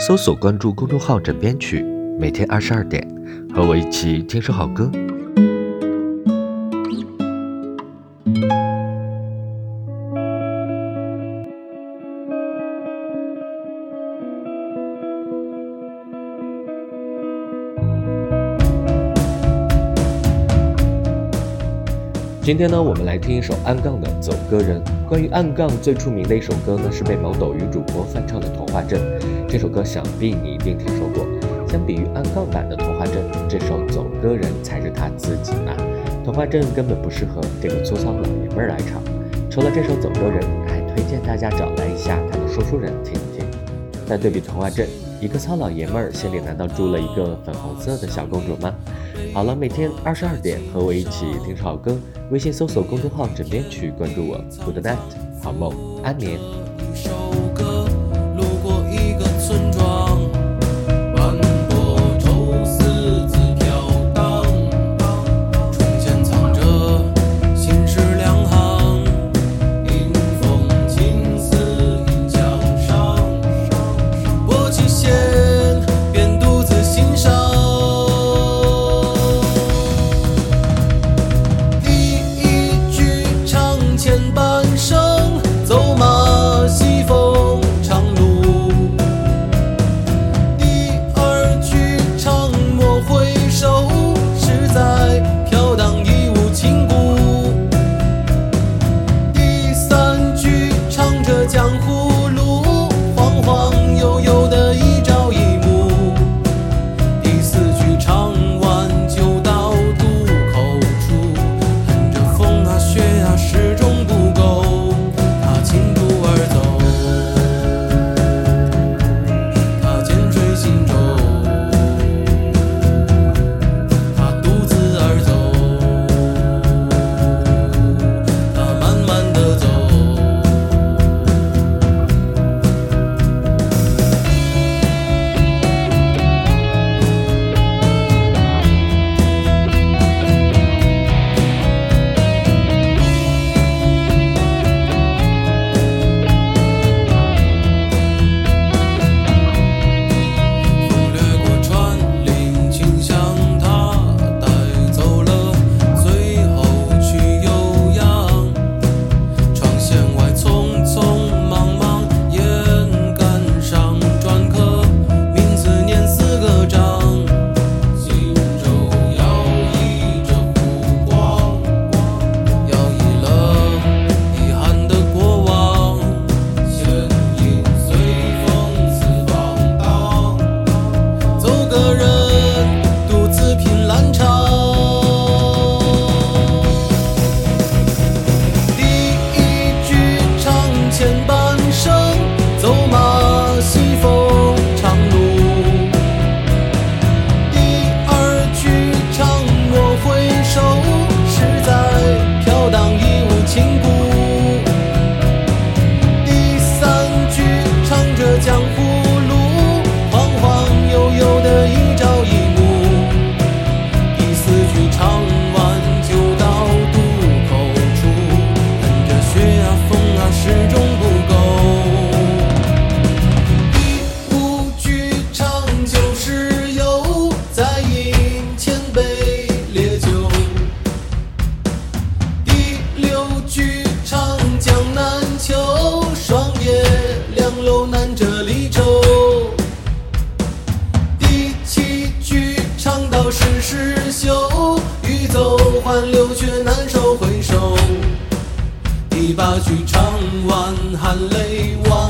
搜索关注公众号“枕边曲”，每天二十二点，和我一起听首好歌。今天呢，我们来听一首暗杠的《走歌人》。关于暗杠最出名的一首歌呢，是被某抖音主播翻唱的《童话镇》。这首歌想必你一定听说过。相比于暗杠版的《童话镇》，这首《走歌人》才是他自己呢。《童话镇》根本不适合这个粗糙老爷们儿来唱。除了这首《走歌人》，还推荐大家找来一下他的说书人听一听。再对比《童话镇》，一个糙老爷们儿心里难道住了一个粉红色的小公主吗？好了，每天二十二点和我一起听首好歌。微信搜索公众号“枕边曲”，关注我。Good night，好梦，安眠。世事休欲走，还留却难收。回首琵琶曲，唱完含泪望。